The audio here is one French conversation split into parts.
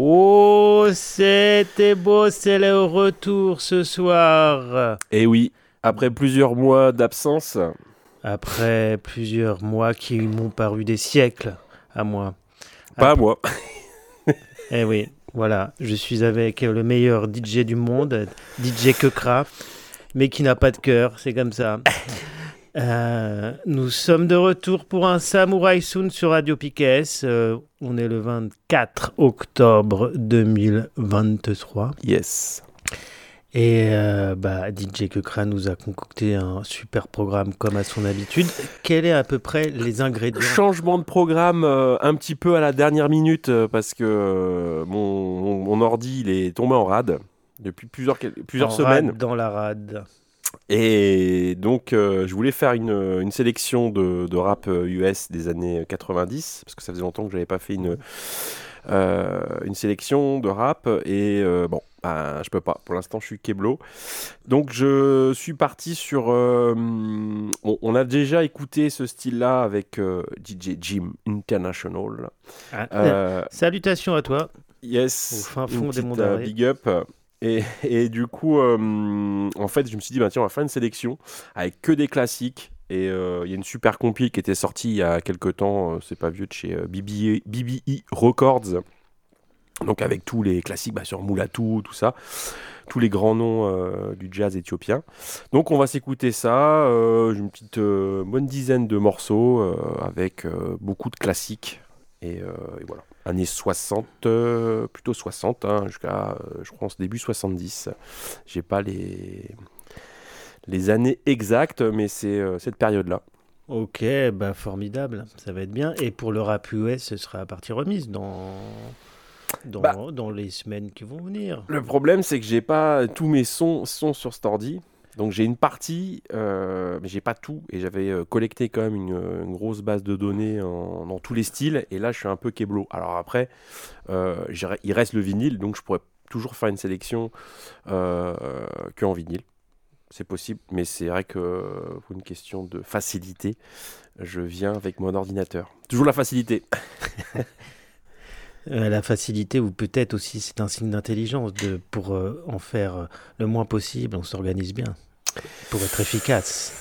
Oh, c'était beau, c'est le retour ce soir. Et Eh oui, après plusieurs mois d'absence, Après plusieurs mois qui m'ont paru des siècles à moi. pas à moi. Eh oui, voilà, je suis avec le meilleur DJ du monde, DJ Kekra, mais qui n'a pas de cœur, c'est comme ça. Euh, nous sommes de retour pour un Samurai Soon sur Radio Piquet. Euh, on est le 24 octobre 2023. Yes. Et euh, bah, DJ Kekra nous a concocté un super programme comme à son habitude. Quels est à peu près les ingrédients? Changement de programme euh, un petit peu à la dernière minute euh, parce que mon, mon, mon ordi il est tombé en rade depuis plusieurs, plusieurs En semaines. rade dans la rade. Et donc, euh, je voulais faire une, une sélection de, de rap euh, US des années 90, parce que ça faisait longtemps que je n'avais pas fait une, euh, une sélection de rap. Et euh, bon, bah, je peux pas. Pour l'instant, je suis Keblo. Donc, je suis parti sur. euh, on, on a déjà écouté ce style-là avec euh, DJ Jim International. Ah, Euh, Salutations à toi. Yes, Au fin fond des petite, mondes euh, big up. Et, du coup, euh, en fait, je me suis dit, bah, tiens, on va faire une sélection avec que des classiques. Et euh, il y a une super compil qui était sortie il y a quelques temps, euh, c'est pas vieux, de chez BBE, Records. Donc avec tous les classiques bah, sur Moulatou, tout ça, tous les grands noms du jazz éthiopien. Donc on va s'écouter ça, euh, une petite bonne dizaine de morceaux avec beaucoup de classiques. Et voilà, années 60, euh, plutôt 60, hein, jusqu'à, euh, je pense, début 70. J'ai pas les, les années exactes, mais c'est euh, cette période-là. Ok, bah formidable, ça va être bien. Et pour le rap US, ce sera à partie remise dans, dans, Bah. dans les semaines qui vont venir. Le problème, c'est que j'ai pas tous mes sons sont sur cet ordi. Donc j'ai une partie, euh, mais j'ai pas tout. Et j'avais euh, collecté quand même une, une grosse base de données dans tous les styles. Et là, je suis un peu keblo. Alors après, euh, il reste le vinyle, donc je pourrais toujours faire une sélection euh, que en vinyle. C'est possible, mais c'est vrai que euh, pour une question de facilité, je viens avec mon ordinateur. Toujours la facilité. Euh, la facilité, ou peut-être aussi c'est un signe d'intelligence de, pour euh, en faire euh, le moins possible, on s'organise bien pour être efficace.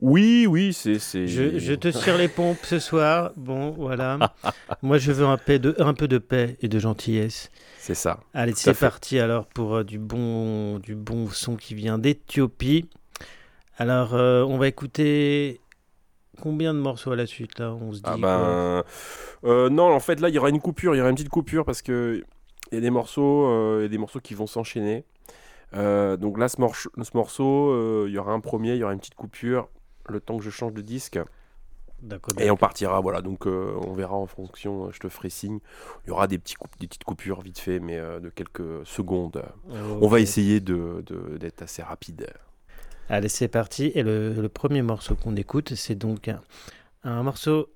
Oui, oui, c'est. c'est- Je, je te tire les pompes ce soir. Bon, voilà. Moi, je veux un, paix de, un peu de paix et de gentillesse. C'est ça. Allez, c'est parti alors pour euh, du, bon, du bon son qui vient d'Éthiopie. Alors, euh, on va écouter combien de morceaux à la suite là? On se dit Ah ben euh, non, en fait là il y aura une coupure, il y aura une petite coupure parce que il y a des morceaux, il y a des morceaux qui vont s'enchaîner. Euh, donc là ce, morceau, euh, il y aura un premier, il y aura une petite coupure, le temps que je change de disque et on partira. Voilà, donc euh, on verra en fonction. Je te ferai signe. Il y aura des petits coup- des petites coupures vite fait, mais euh, de quelques secondes. On va essayer de de- d'être assez rapide. Allez, c'est parti. Et le, le premier morceau qu'on écoute, c'est donc un, un morceau.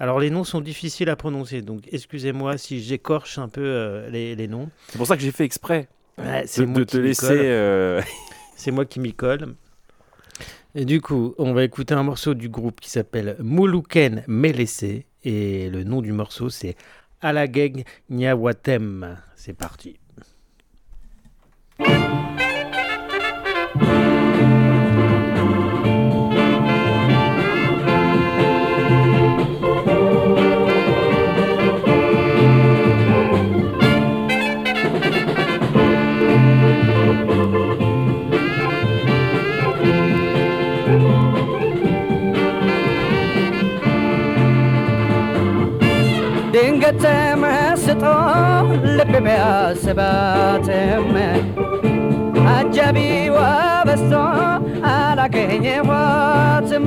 Alors, les noms sont difficiles à prononcer, donc excusez-moi si j'écorche un peu euh, les, les noms. C'est pour ça que j'ai fait exprès Ouais, c'est de, moi de qui te m'y laisser. colle. euh, C'est moi qui m'y colle. Et du coup, on va écouter un morceau du groupe qui s'appelle Muluken Melese. Et le nom du morceau, c'est Alageg Nyawatem. C'est parti. ልብ ቢያስባትም አጃቢዋ በዝቶ አላገኘኋትም።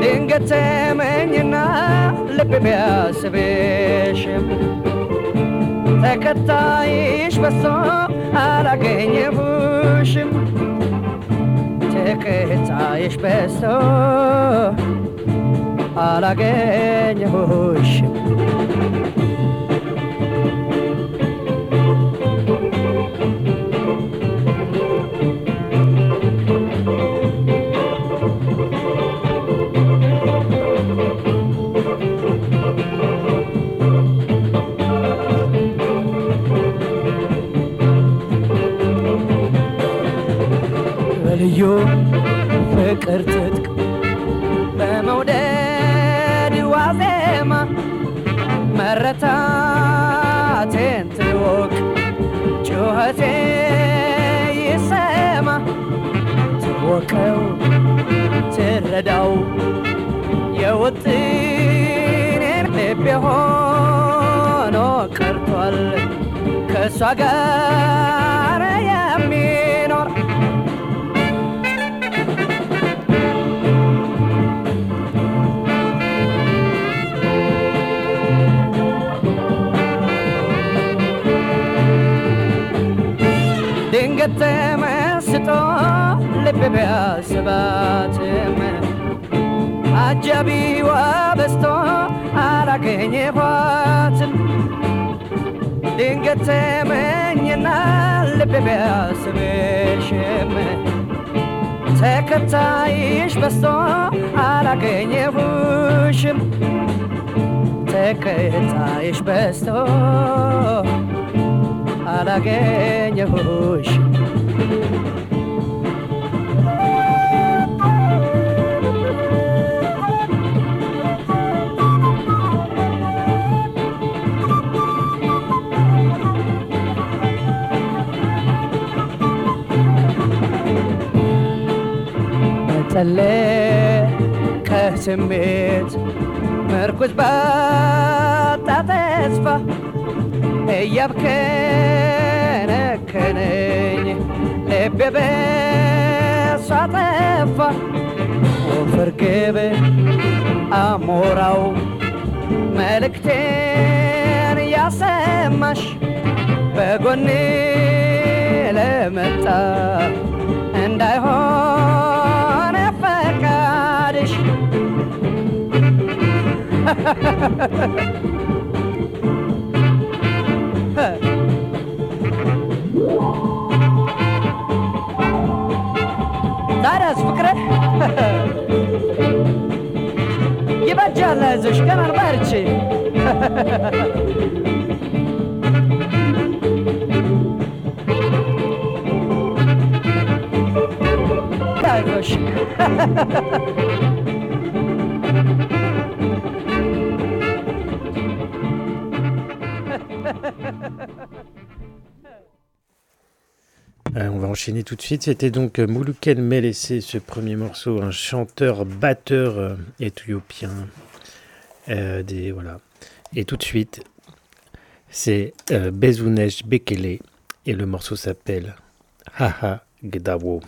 ድንገት ተመኝና ልብ ቢያስብሽም ተከታይሽ በዝቶ አላገኘሁሽም። ተከታይሽ በዝቶ አላገኘሁሽም። ልዩ ፍቅር ትጥቅ በመውደድ ዋዜማ መረታቴን ትወቅ ጩኸቴ ይሰማ ትወቀው ትረዳው የውጥኔ ልቤ ሆኖ ቀርቷል ከእሷ ጋር የሚል ተመስጦ ልብ ቢያስባትም አጃቢዋ በስቶ አላገኘኋትም ድንገት ተመኝና ልብ ቢያስብሽም ተከታይሽ በስቶ አላገኘሁሽም ተከታይሽ በስቶ አላገኘሁሽም መጸለ ከስሜት ምርኩዝ ባጣ ተስፋ እያብከነከነኝ ልቤ በሷ ጠፋ። ወፍር ግብ አሞራው መልእክቴን ያሰማሽ በጎኔ ለመጣ እንዳይሆን Зараз фкре. Ебача лезеш, канар берчі. Кайдош. Euh, on va enchaîner tout de suite. C'était donc euh, Moulouken Melessé, ce premier morceau, un chanteur, batteur euh, éthiopien. Euh, voilà. Et tout de suite, c'est Bezounesh Bekele et le morceau s'appelle Haha Gdawo.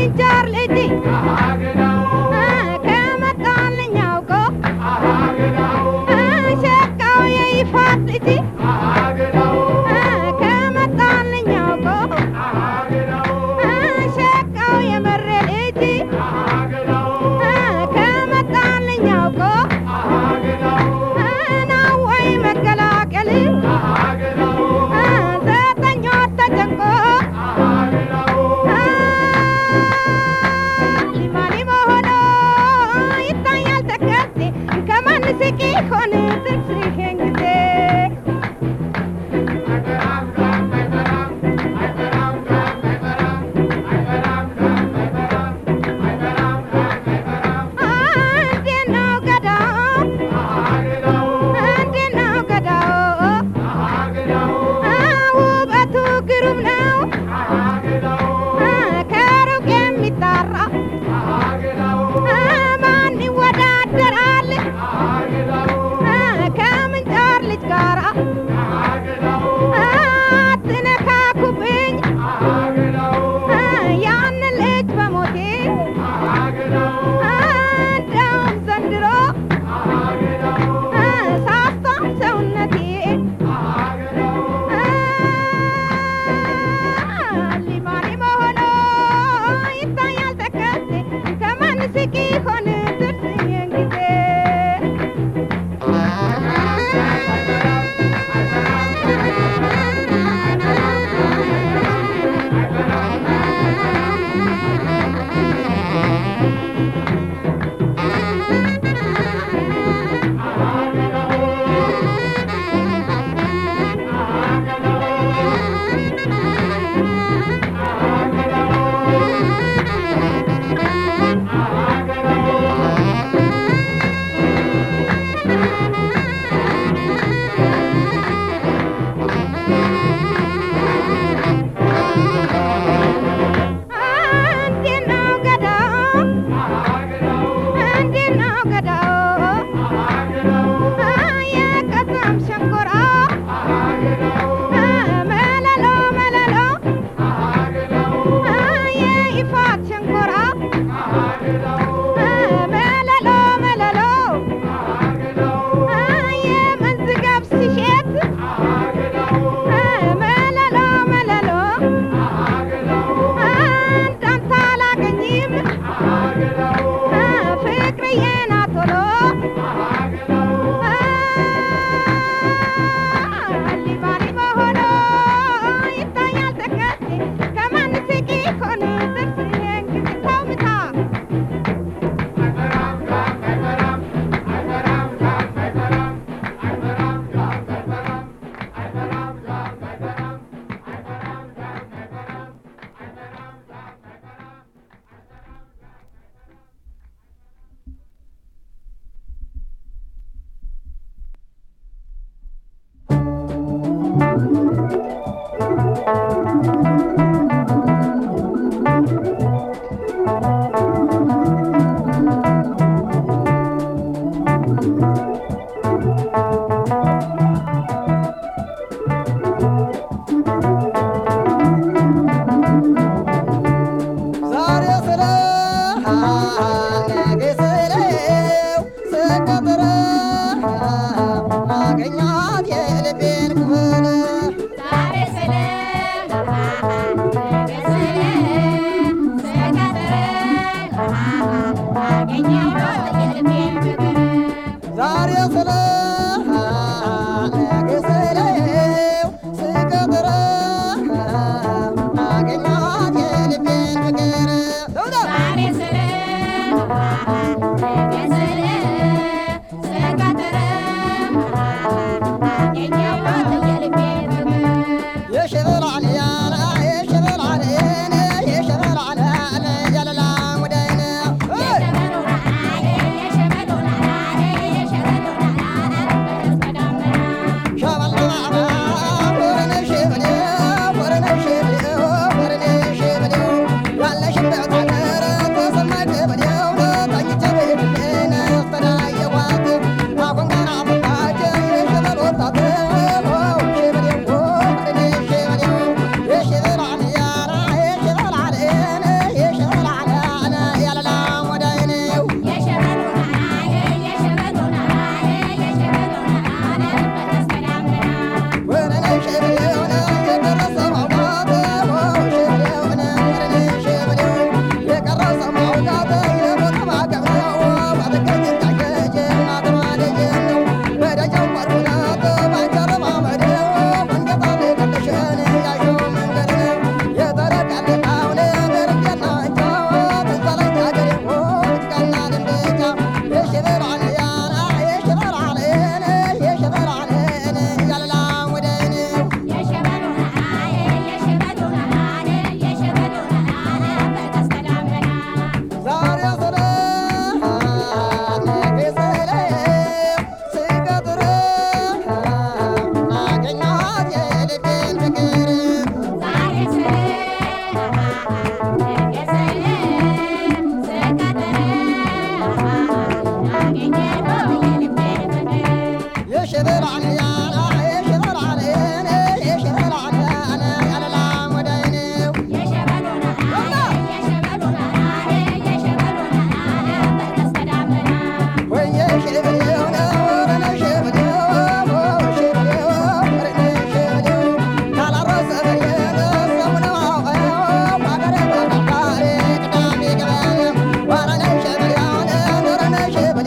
darling, darling, darling, darling,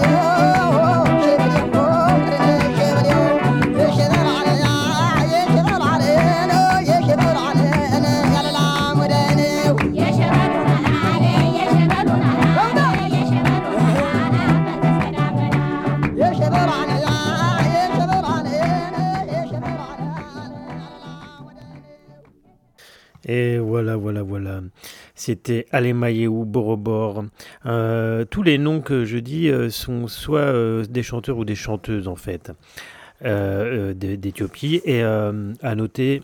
Et C'était Alemayehu Borobor. Euh, tous les noms que je dis euh, sont soit euh, des chanteurs ou des chanteuses, en fait, d'É- d'Éthiopie. Et à noter,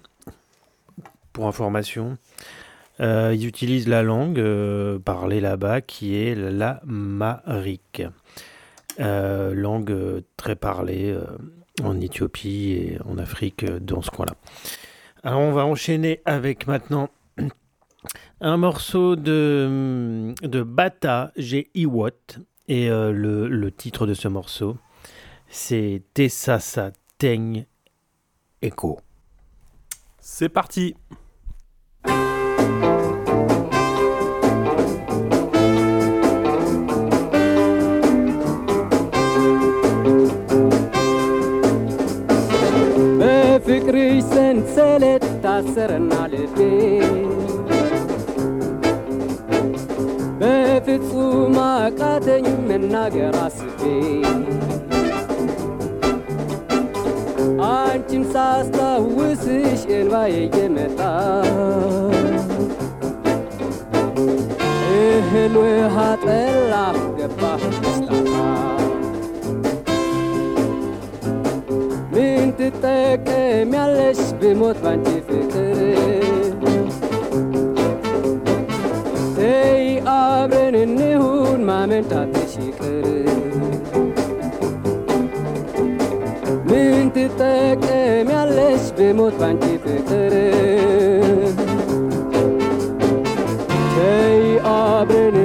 pour information, ils utilisent la langue parlée là-bas qui est l'amharique. Euh, langue très parlée en Éthiopie et en Afrique, dans ce coin-là. Alors on va enchaîner avec maintenant un morceau de, de Bata, j'ai Iwat, et euh, le, le, titre de ce morceau, c'est Tessasa Teng Echo. C'est parti! በፍጹም አቃተኝ መናገር አስቤ አንቺን ሳስታውስሽ እንባዬ እየመጣ እህል ውሃ ጠላ ገባ ስላታ ምን ትጠቀሚያለሽ ብሞት ባንቺ ፍቅር አብረን እንሁን ማመንታት ይቅር ምን ትጠቀሚያለሽ ብሞት ባንቺ ፍቅር ተይ አብረን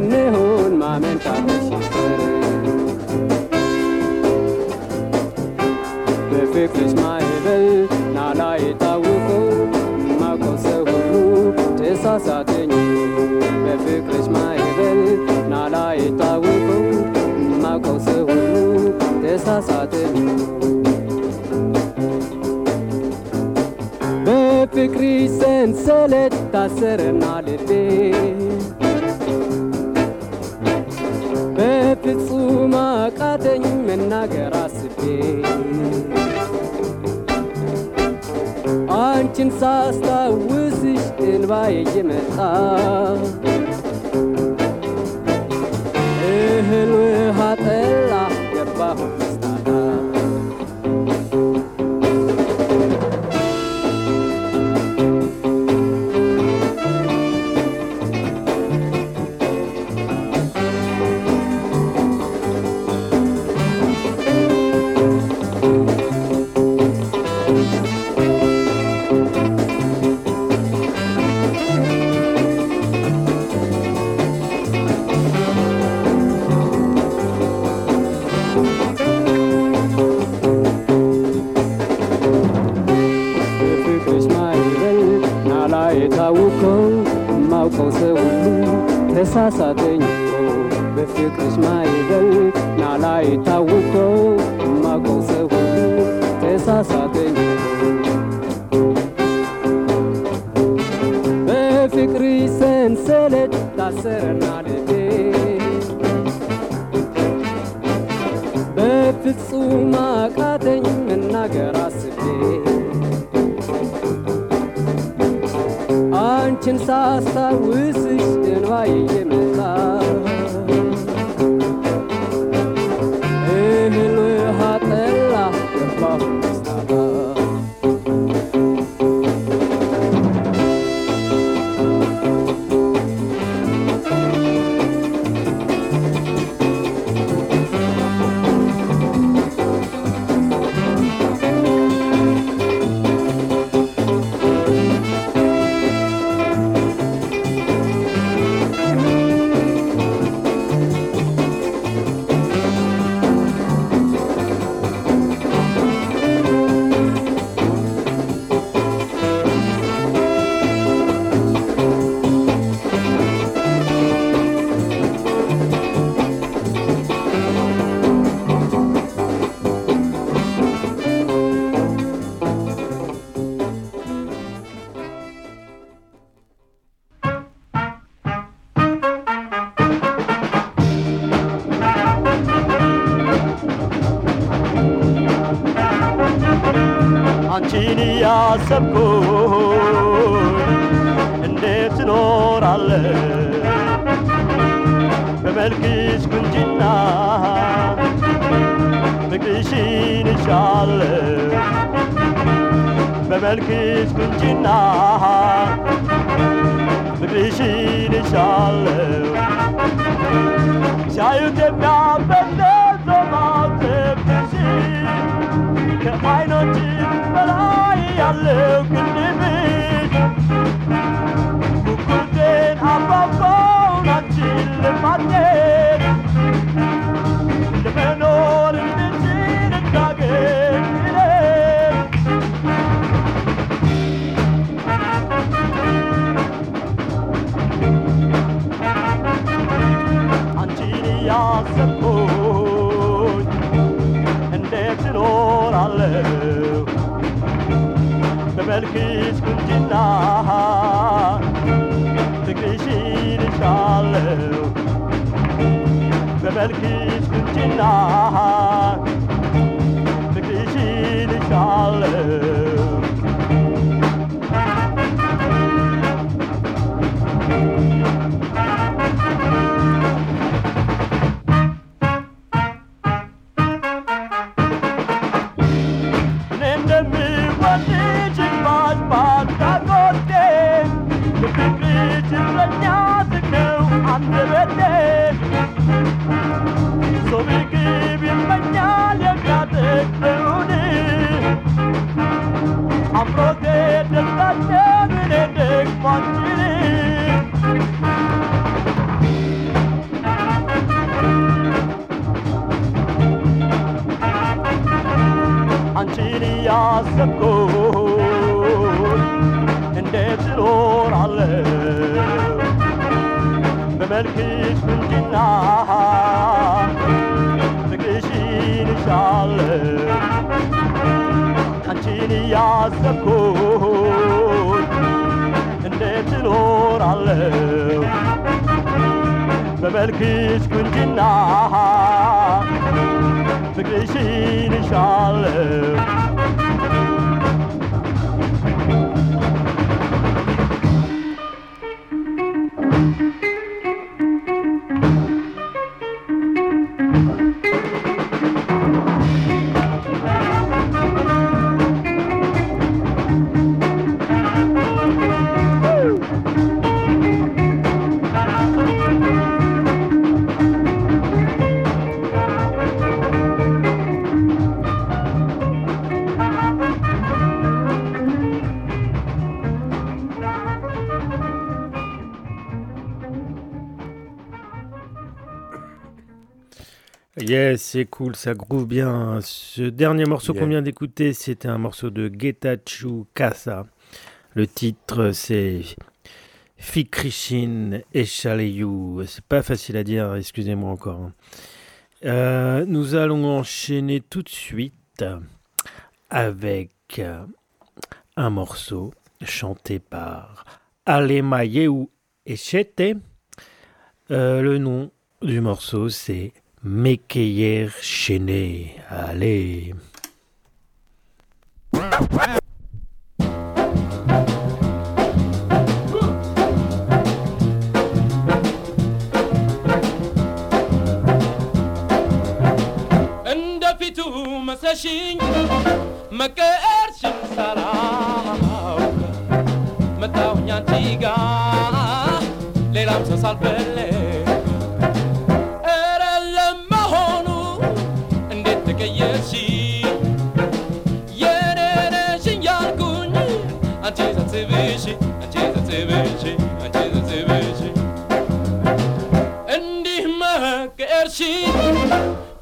ልታሰርና ልቤ በፍጹም አቃተኝ መናገር አስቤ። አንቺን ሳስታውስሽ እንባዬ እየመጣ सबको Krishna, the Krishna. C'est cool, ça groove bien. Ce dernier morceau Yeah. qu'on vient d'écouter, c'était un morceau de Getachew Kasa. Le titre, c'est Fikrishin Eshaleyu. C'est pas facile à dire, excusez-moi encore. hein. Euh, nous allons enchaîner tout de suite avec un morceau chanté par Alemayeu Echete. Euh, le nom du morceau, c'est Mécayer chaîné, allez. مساشين ما كارش مسراوك متاو نيانتيغا ليلة مسا صالبلي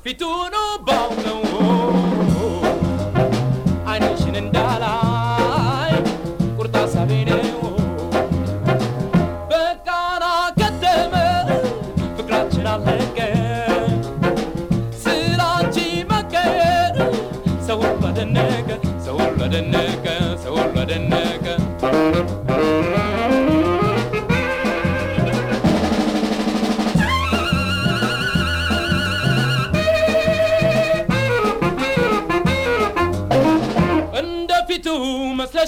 Fito no bom, não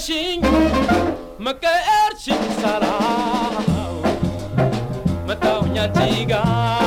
قرشي ما قرشي سلام ما تاونيا تيغا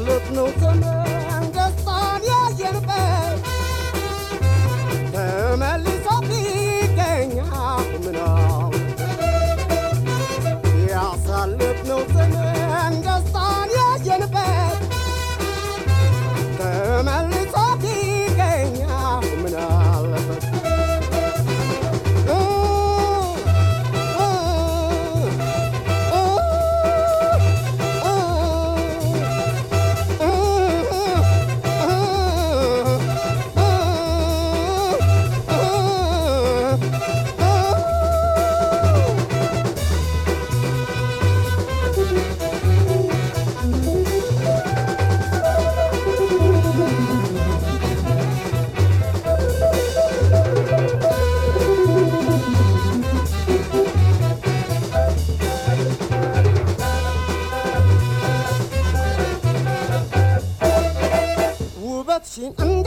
look no thunder. I'm.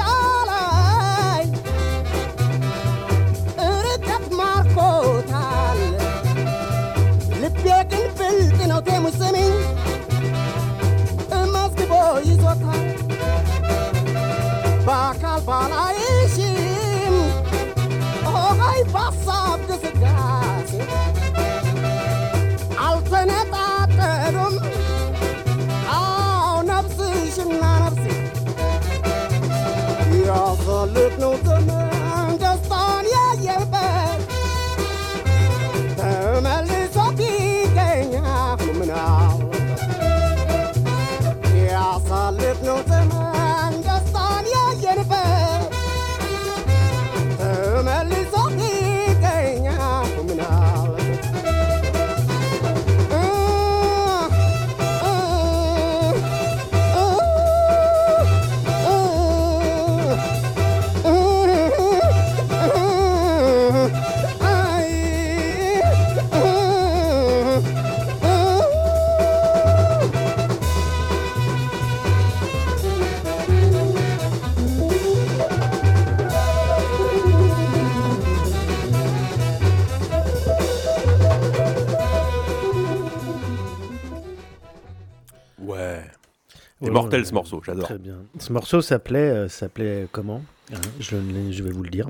Mortel ce morceau, j'adore. Très bien. Ce morceau s'appelait euh, s'appelait comment Hein, je, je vais vous le dire.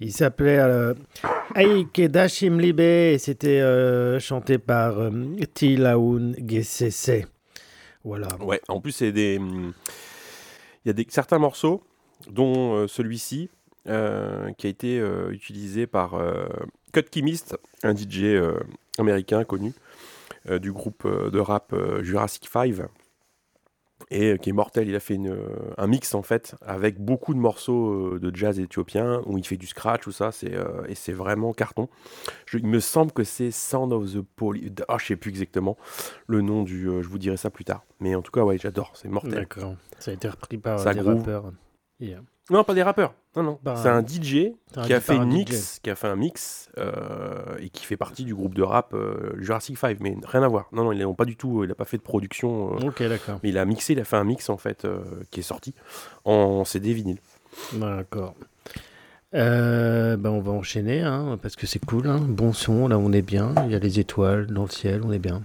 Il s'appelait euh, Aike Dashim Libe et c'était euh, chanté par euh, Tilaoun Gesese. Voilà. Ouais, en plus, des. hum, Il y a des, certains morceaux, dont celui-ci, qui a été utilisé par Cut Chemist, un DJ américain connu, du groupe de rap Jurassic 5, et euh, qui est mortel. Il a fait une, euh, un mix, en fait, avec beaucoup de morceaux euh, de jazz éthiopien, où il fait du scratch, tout ça, c'est, euh, et c'est vraiment carton. Je- il me semble que c'est Sound of the Poly. Ah, je sais plus exactement le nom du. euh, je vous dirai ça plus tard. Mais en tout cas, ouais, j'adore, c'est mortel. D'accord. Ça a été repris par Ça des groove. rappeurs. Yeah. Non, pas des rappeurs. Non, non. Par c'est un- DJ un- qui a fait un DJ. mix, qui a fait un mix euh, et qui fait partie du groupe de rap euh, Jurassic 5, mais rien à voir. Non, non, ils n'ont pas du tout. Il a pas fait de production. euh, Ok, d'accord. mais il a mixé, il a fait un mix en fait euh, qui est sorti en CD vinyle. D'accord. Euh, ben on va enchaîner, hein, parce que c'est cool. hein. Bon son, là on est bien. Il y a les étoiles dans le ciel, on est bien.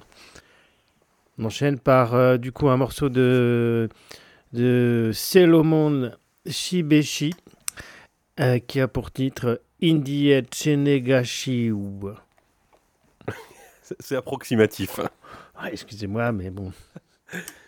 On enchaîne par euh, du coup un morceau de, de Solomon Shibeshi euh, qui a pour titre Indie Chenegashiu. C'est- approximatif. hein. Ah, Excusez-moi, mais bon.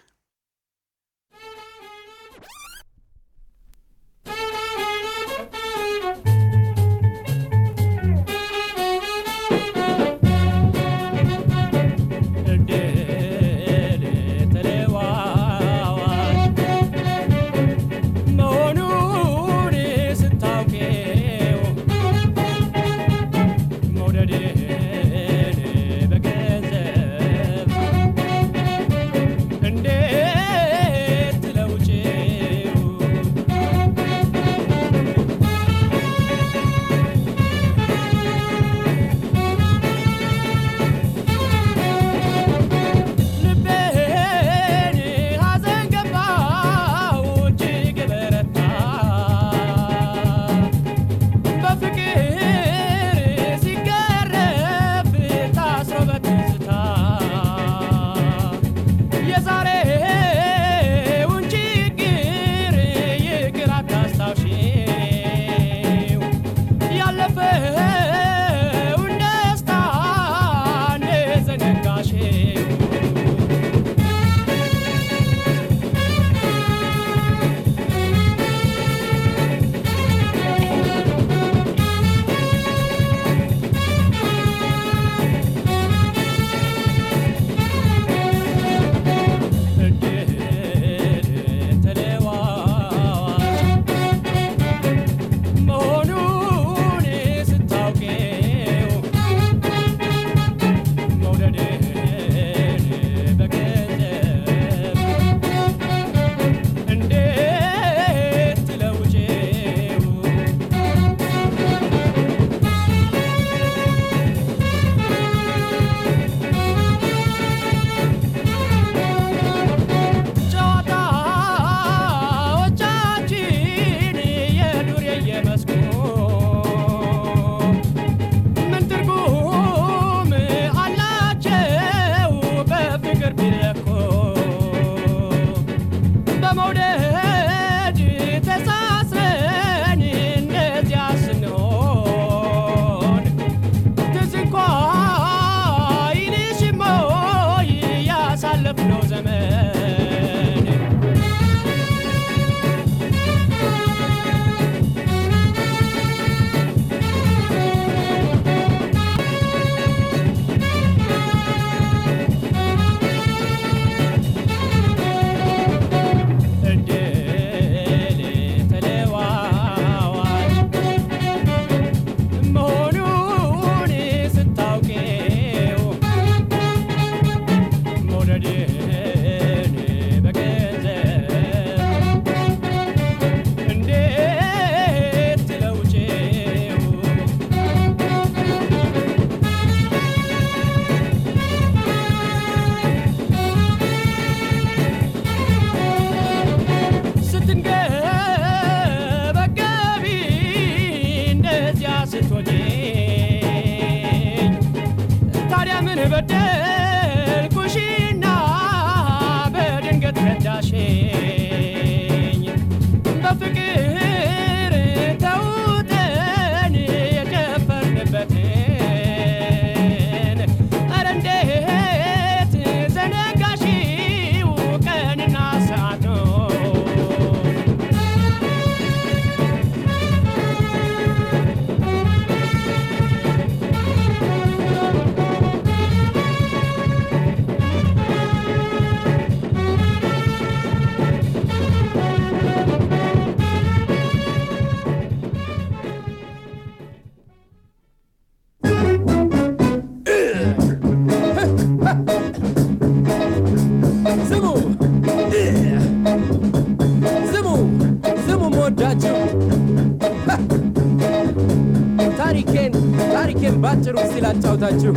ላጫውታችሁ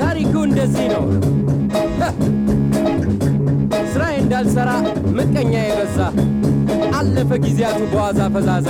ታሪኩ እንደዚህ ነው። ስራዬ እንዳልሰራ ምቀኛ የበዛ አለፈ ጊዜያቱ በዋዛ ፈዛዛ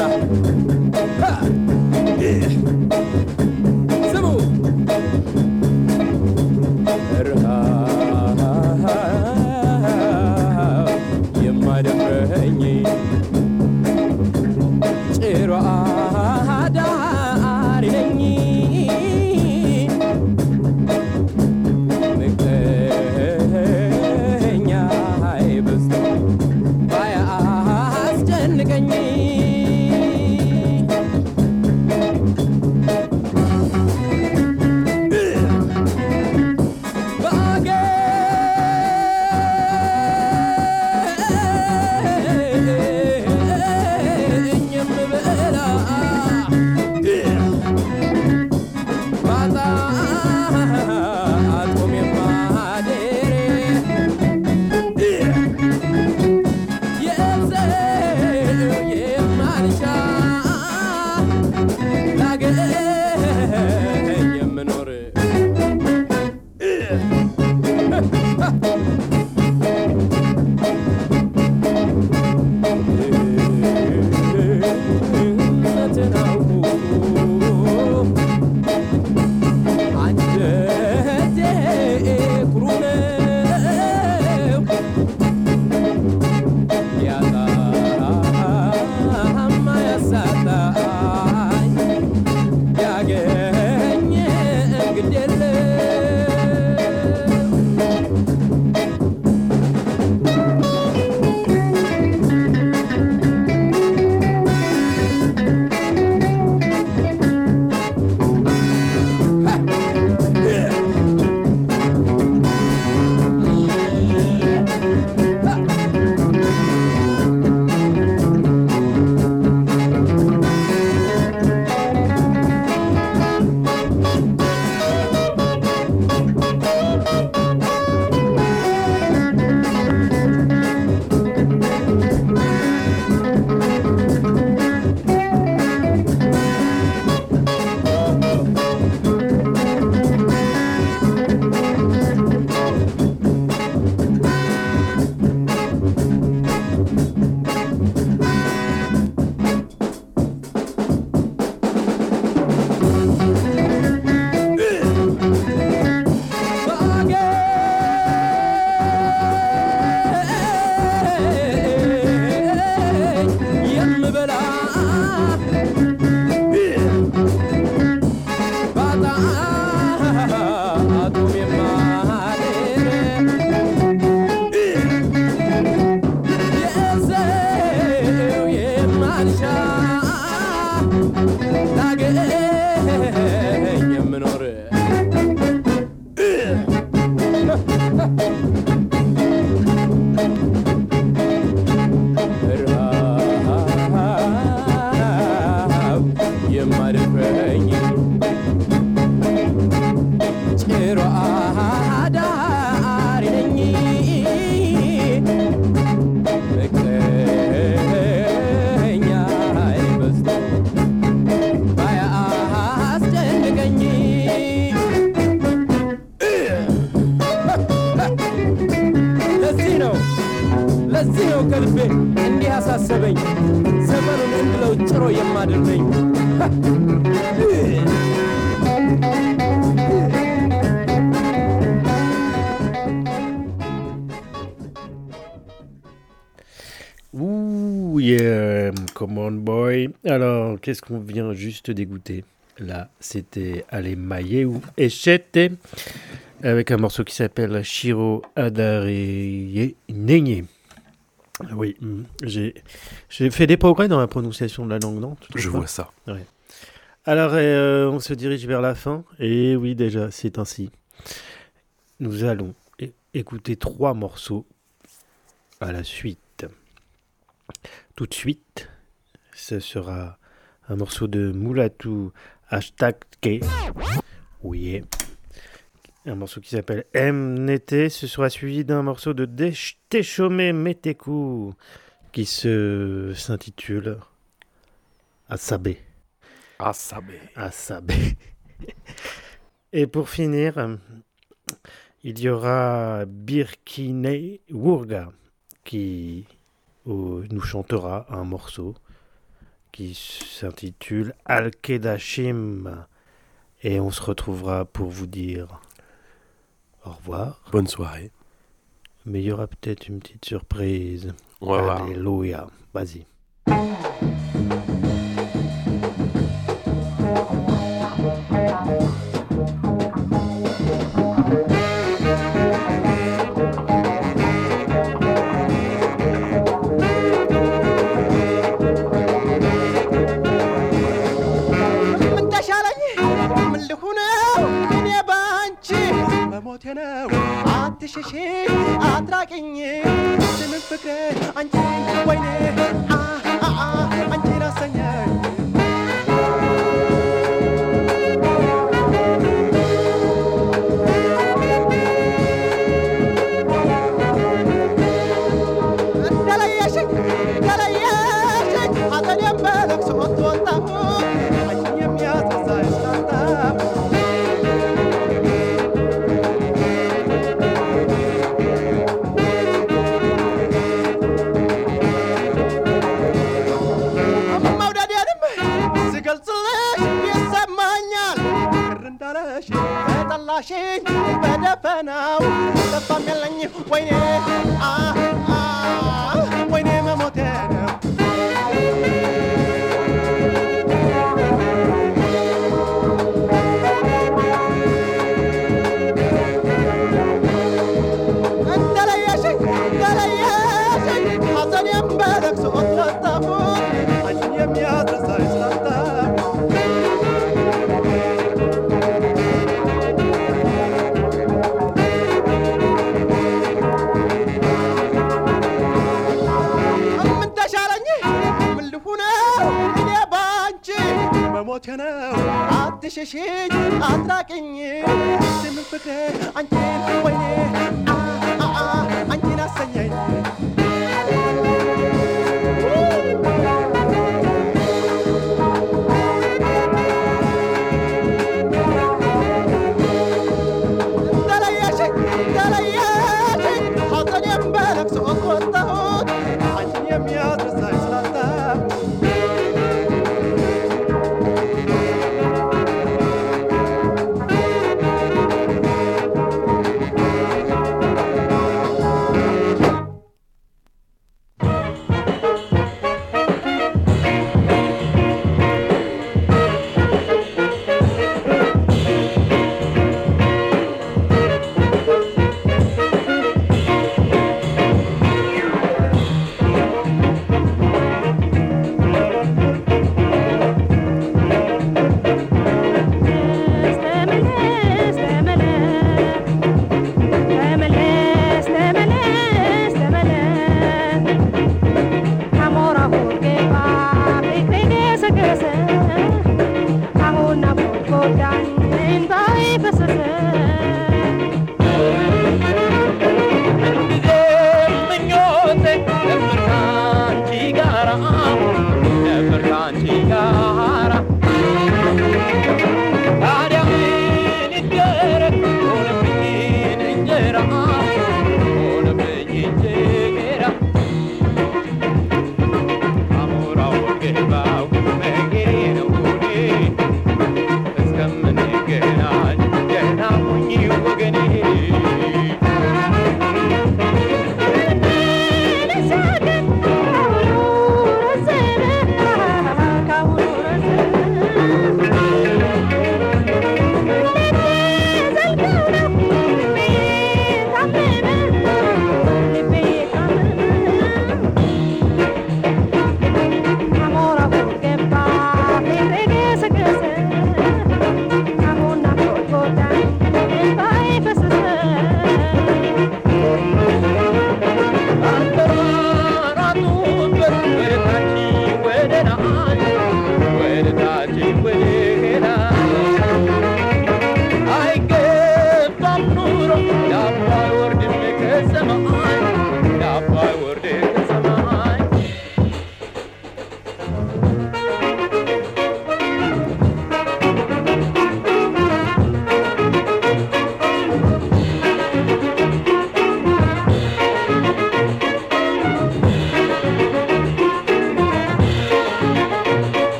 qu'est-ce qu'on vient juste d'écouter Là, c'était Maillé ou Echete, avec un morceau qui s'appelle Shiro Adare Nenye. Oui, mm, j'ai fait des progrès dans la prononciation de la langue, non Je vois ça. Alors, euh, on se dirige vers la fin. Et oui, déjà, c'est ainsi. Nous allons écouter trois morceaux à la suite. Tout de suite, ce sera un morceau de Mulatu Hashtag K. Oui. Un morceau qui s'appelle MNT. Ce sera suivi d'un morceau de Techomé Meteku qui s'intitule Asabé. Asabé. Asabé. Et pour finir, il y aura Birkine Wurga qui euh, nous chantera un morceau qui s'intitule Al-Kedashim. Et on se retrouvera pour vous dire au revoir. Bonne soirée. Mais il y aura peut-être une petite surprise. Voilà. Alléluia. Vas-y. አትሽሽ አትራቅኝ ስምን ፍቅር አንቺ ወይኔ አንቺ ራሰኛል فانا وين آه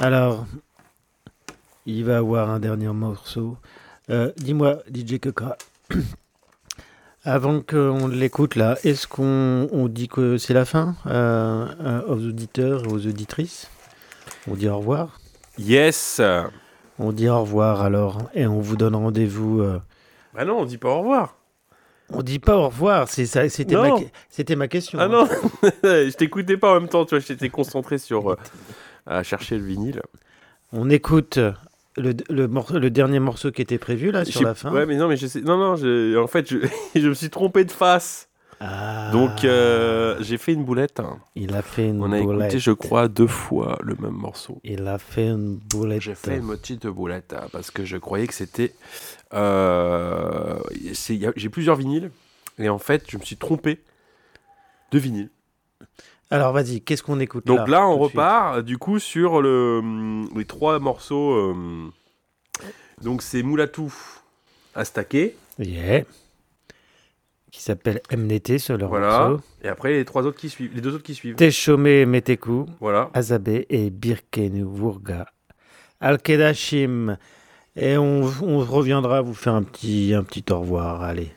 Alors, il va avoir un dernier morceau. Euh, Dis-moi, DJ Kekra, avant qu'on l'écoute là, est-ce qu'on on dit que c'est la fin euh, euh, aux auditeurs et aux auditrices? On dit au revoir? Yes On dit au revoir alors et on vous donne rendez-vous. euh, Bah non, on dit pas au revoir. On dit pas au revoir, c'était ma, question. Ah hein. non, je t'écoutais pas en même temps, tu vois, j'étais concentré sur à chercher le vinyle. On écoute le, le, morceau- le dernier morceau qui était prévu là sur la fin. Ouais, mais non, mais je sais, non, non, je- en fait, je, je me suis trompé de face. Ah, Donc, euh, j'ai fait une boulette. il a fait une On a boulette. écouté, je crois, deux fois le même morceau. Il a fait une boulette. J'ai fait une petite boulette hein, parce que je croyais que c'était. euh, J'ai plusieurs vinyles et en fait, je me suis trompé de vinyle. Alors vas-y, qu'est-ce qu'on écoute Donc là, on repart du coup sur le, les trois morceaux. euh, donc c'est Moulatou Astaké, Yeah. Qui s'appelle MNT sur leur voilà. morceau. Et après les trois autres qui suivent, les deux autres qui suivent. Teshome Meteku, Voilà. Azabe et Birkenwurga. Al-Kedashim. Et on, on reviendra vous faire un petit, un petit au revoir. Allez.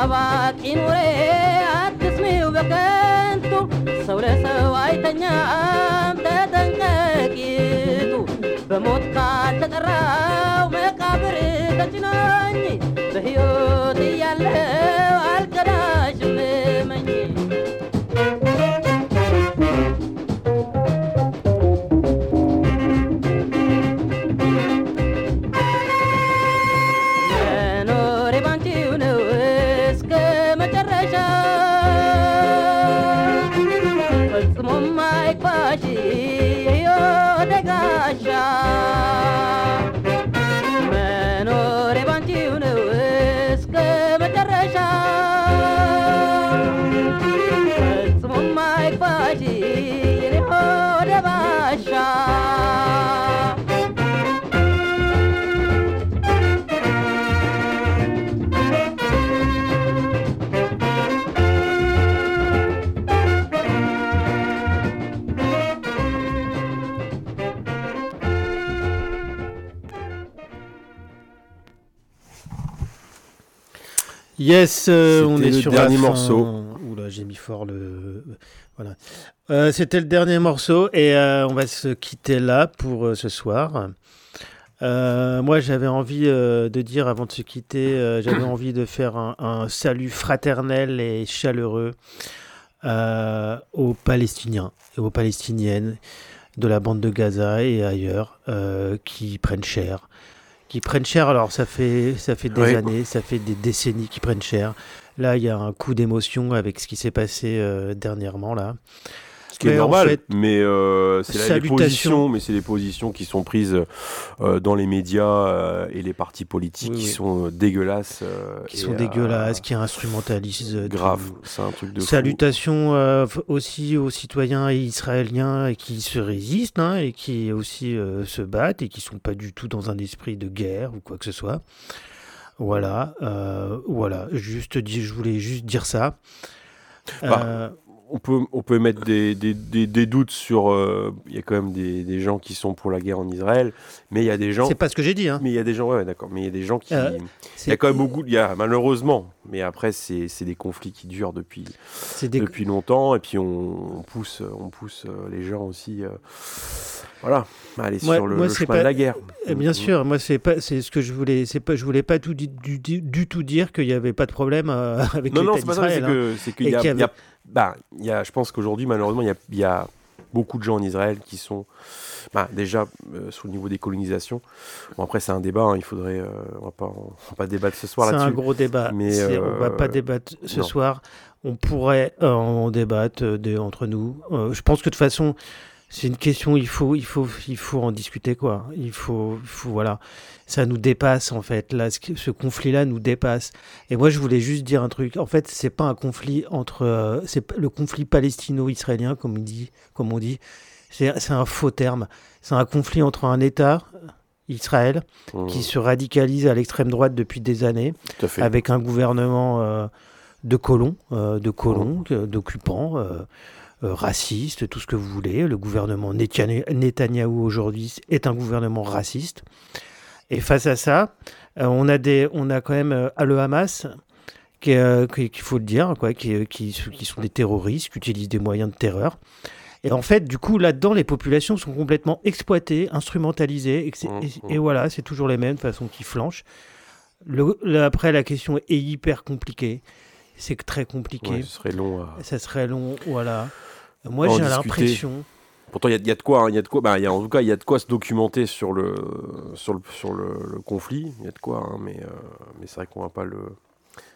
ያሳባቂ ኑሬ አትስሚው በከንቱ ሰው ለሰው አይተኛም ተጠንቀቂቱ በሞት ካልተጠራው መቃብር ተጭኖኝ በሕይወት እያለው Yes, euh, on C'était est le sur dernier la fin. morceau. Oula, j'ai mis fort le. Voilà. Euh, C'était le dernier morceau et euh, on va se quitter là pour euh, ce soir. Euh, moi, j'avais envie euh, de dire avant de se quitter, euh, j'avais envie de faire un, un salut fraternel et chaleureux euh, aux Palestiniens et aux Palestiniennes de la bande de Gaza et ailleurs euh, qui prennent cher. Qui prennent cher, alors ça fait, ça fait des Oui. années, ça fait des décennies qui prennent cher. Là, il y a un coup d'émotion avec ce qui s'est passé euh, dernièrement là. Ce qui est en normal, fait, mais euh, c'est les positions, mais c'est les positions qui sont prises euh, dans les médias euh, et les partis politiques Oui, qui oui. sont dégueulasses. qui sont dégueulasses, qui instrumentalisent. Grave, c'est un truc de fou. Salutations aussi aux citoyens israéliens qui se résistent hein, et qui aussi se battent et qui sont pas du tout dans un esprit de guerre ou quoi que ce soit. Voilà, voilà. Juste, je voulais juste dire ça. Bah, on peut, on peut mettre des, des, des, des doutes sur. euh, Il y a quand même des, des gens qui sont pour la guerre en Israël, mais il y a des gens. c'est pas ce que j'ai dit. Hein. Mais il y a des gens, ouais, d'accord. Mais il y a des gens qui. Euh, il y a quand même beaucoup. Il y a malheureusement, mais après c'est des conflits qui durent depuis depuis longtemps, et puis on, on pousse, on pousse euh, les gens aussi. euh, voilà, à aller Moi- sur le, moi, le c'est chemin pas- de la guerre. Bien Mm, sûr, moi c'est pas, c'est ce que je voulais, c'est pas, je voulais pas tout du, du, du tout dire qu'il y avait pas de problème euh, avec Non, non, c'est pas ça, c'est hein. c'est qu'il y a, y y bah, y a, je pense qu'aujourd'hui, malheureusement, il y y a beaucoup de gens en Israël qui sont, bah, déjà, euh, sur le niveau des colonisations. Bon, après, c'est un débat, hein, il faudrait, euh, on va on va pas débattre ce soir C'est un là-dessus. gros débat. Mais, On va euh, pas débattre ce non. soir. On pourrait euh, en débattre euh, entre nous. Euh, je pense que de toute façon, c'est une question. Il faut, il faut, il faut en discuter quoi. Il faut, il faut voilà. Ça nous dépasse en fait. Là, ce, conflit-là nous dépasse. Et moi, je voulais juste dire un truc. En fait, c'est pas un conflit entre, euh, c'est le conflit palestino-israélien comme on dit, comme on dit. C'est un faux terme. C'est un conflit entre un État, Israël, Mmh, qui se radicalise à l'extrême droite depuis des années avec un gouvernement euh, de colons, euh, de colons, euh, d'occupants, euh, racistes, tout ce que vous voulez. Le gouvernement Netanya- Netanyahou aujourd'hui est un gouvernement raciste. Et face à ça, euh, on a des, on a quand même euh, le Hamas, qui, est, qui- qu'il faut le dire, quoi, qui, qui, qui sont des terroristes, qui utilisent des moyens de terreur. Et en fait, du coup, là-dedans, les populations sont complètement exploitées, instrumentalisées, et, c'est- Mmh, et- et mmh. voilà, c'est toujours les mêmes de façon qui flanchent. Le- après, la question est hyper compliquée. C'est très compliqué. Ouais, ce serait long. à- Ça serait long, voilà. Moi, j'ai l'impression. Pourtant, il y, a- il y a de quoi. hein, il y a de quoi. bah, y a, en tout cas, il y a de quoi se documenter sur le sur le sur le, le conflit. Il y a de quoi. hein, mais euh, mais c'est vrai qu'on va pas le.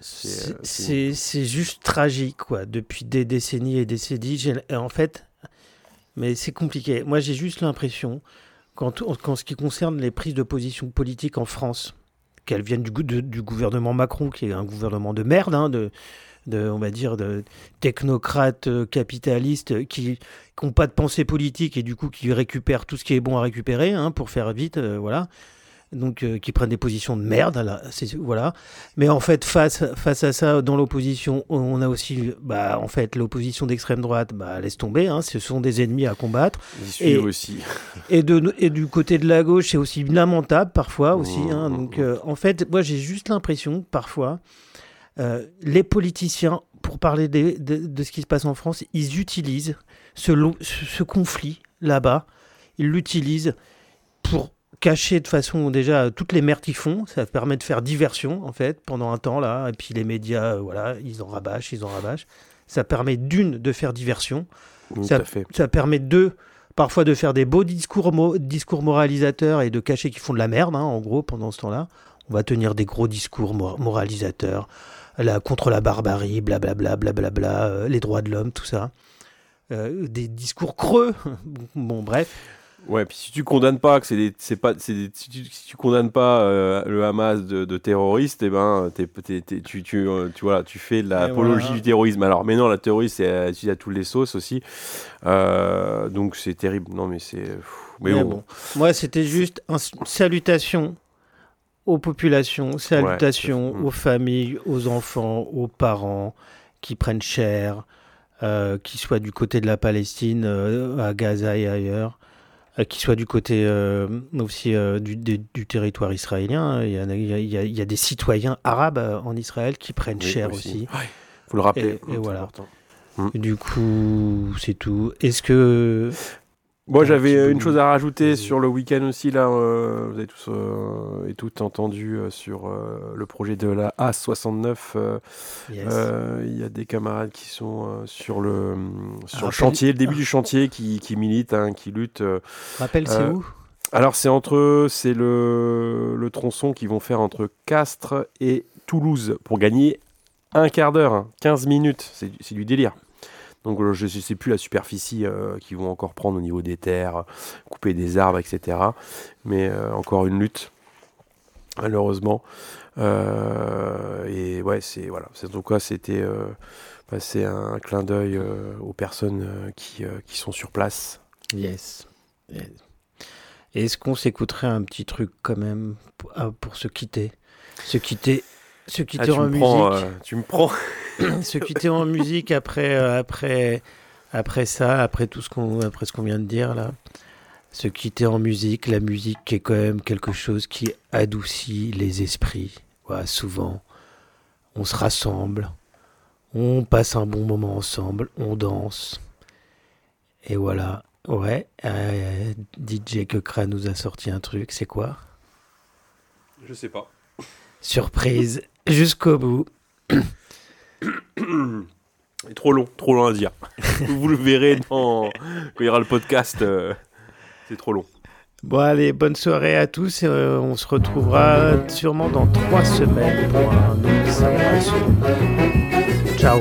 C'est, euh, c'est- juste tragique, quoi. Depuis des décennies et décennies. j'ai- et En fait, mais c'est compliqué. Moi, j'ai juste l'impression, quand, quand ce qui concerne les prises de position politiques en France, qu'elles viennent du gouvernement Macron, qui est un gouvernement de merde, hein, de, de, on va dire, de technocrates euh, capitalistes euh, qui n'ont pas de pensée politique et du coup qui récupèrent tout ce qui est bon à récupérer, hein, pour faire vite, euh, voilà. Donc, euh, qui prennent des positions de merde, là, voilà. Mais en fait, face, face à ça, dans l'opposition, on a aussi, bah, en fait, l'opposition d'extrême droite, bah, laisse tomber, hein, ce sont des ennemis à combattre. Et- aussi. Et, de, et du côté de la gauche, c'est aussi lamentable parfois aussi. hein. Mmh, donc, mmh. euh, en fait, moi, j'ai juste l'impression parfois, euh, les politiciens, pour parler de, de ce qui se passe en France, ils utilisent ce, lo- ce, ce conflit là-bas, ils l'utilisent pour cacher de façon déjà toutes les merdes qu'ils font. Ça permet de faire diversion, en fait, pendant un temps là. Et puis les médias, euh, voilà, ils en rabâchent, ils en rabâchent. Ça permet d'une de faire diversion ça, à fait. ça permet de parfois de faire des beaux discours, mo- discours moralisateurs et de cacher qu'ils font de la merde, hein, en gros, pendant ce temps-là. On va tenir des gros discours mor- moralisateurs contre la barbarie, blablabla, blablabla, euh, les droits de l'homme, tout ça. Euh, des discours creux. bon, bref. Ouais, puis si tu condamnes pas que c'est des, c'est pas, c'est des- si, tu, si tu condamnes pas euh, le Hamas de, de terroriste, eh ben, t'es, t'es- t'es- tu, tu, euh, tu, voilà, tu fais de l'apologie voilà. du terrorisme. Alors, mais non, la terrorisme, c'est utilisé à toutes les sauces aussi. Euh, donc c'est terrible. Non, mais c'est. pff, Mais, Mais bon. bon. Moi, c'était juste une salutation aux populations, salutation tout à fait. Mm. aux familles, aux enfants, aux parents qui prennent cher, euh, qui soient du côté de la Palestine, euh, à Gaza et ailleurs, euh, qui soient du côté euh, aussi euh, du, territoire israélien. Il y, a, il y a- il y a- il y a des citoyens arabes en Israël qui prennent Oui, cher aussi. aussi. Ouais, faut le rappeler. Et- et c'est voilà. important. Du coup, c'est tout. Est-ce que Moi, j'avais une chose à rajouter sur le week-end aussi. Là, euh, vous avez tous euh, et toutes entendu euh, sur le projet de la A69. euh, Yes. euh, Il y a des camarades qui sont sur le sur le Rappel- chantier, le début du chantier, qui, qui militent, hein, qui luttent. rappelle, c'est où? Alors, c'est entre c'est le, le tronçon qu'ils vont faire entre Castres et Toulouse pour gagner un quart d'heure, hein, 15 minutes. C'est du- c'est du délire. Donc euh, je ne sais plus la superficie euh, qu'ils vont encore prendre au niveau des terres, couper des arbres, etc. Mais euh, encore une lutte, malheureusement. Euh, et ouais, c'est voilà. C'est- En tout cas, c'était euh, bah, c'est un clin d'œil aux personnes qui, qui sont sur place. Yes. Yes. Est-ce qu'on s'écouterait un petit truc quand même pour, ah, pour se quitter? Se quitter, se Ah, quitter tu, en musique? tu me prends. se quitter en musique après, euh, après, après ça, après tout ce qu'on, après ce qu'on vient de dire là. Se quitter en musique, la musique qui est quand même quelque chose qui adoucit les esprits. Voilà, souvent, on se rassemble, on passe un bon moment ensemble, on danse. Et voilà. Ouais, euh, DJ Kekra nous a sorti un truc, c'est quoi? Je sais pas. Surprise, jusqu'au bout. C'est trop long, trop long à dire. Vous le verrez dans... quand il y aura le podcast. euh, C'est trop long. Bon allez, bonne soirée à tous et euh, on se retrouvera sûrement dans trois semaines pour un nouveau. Ciao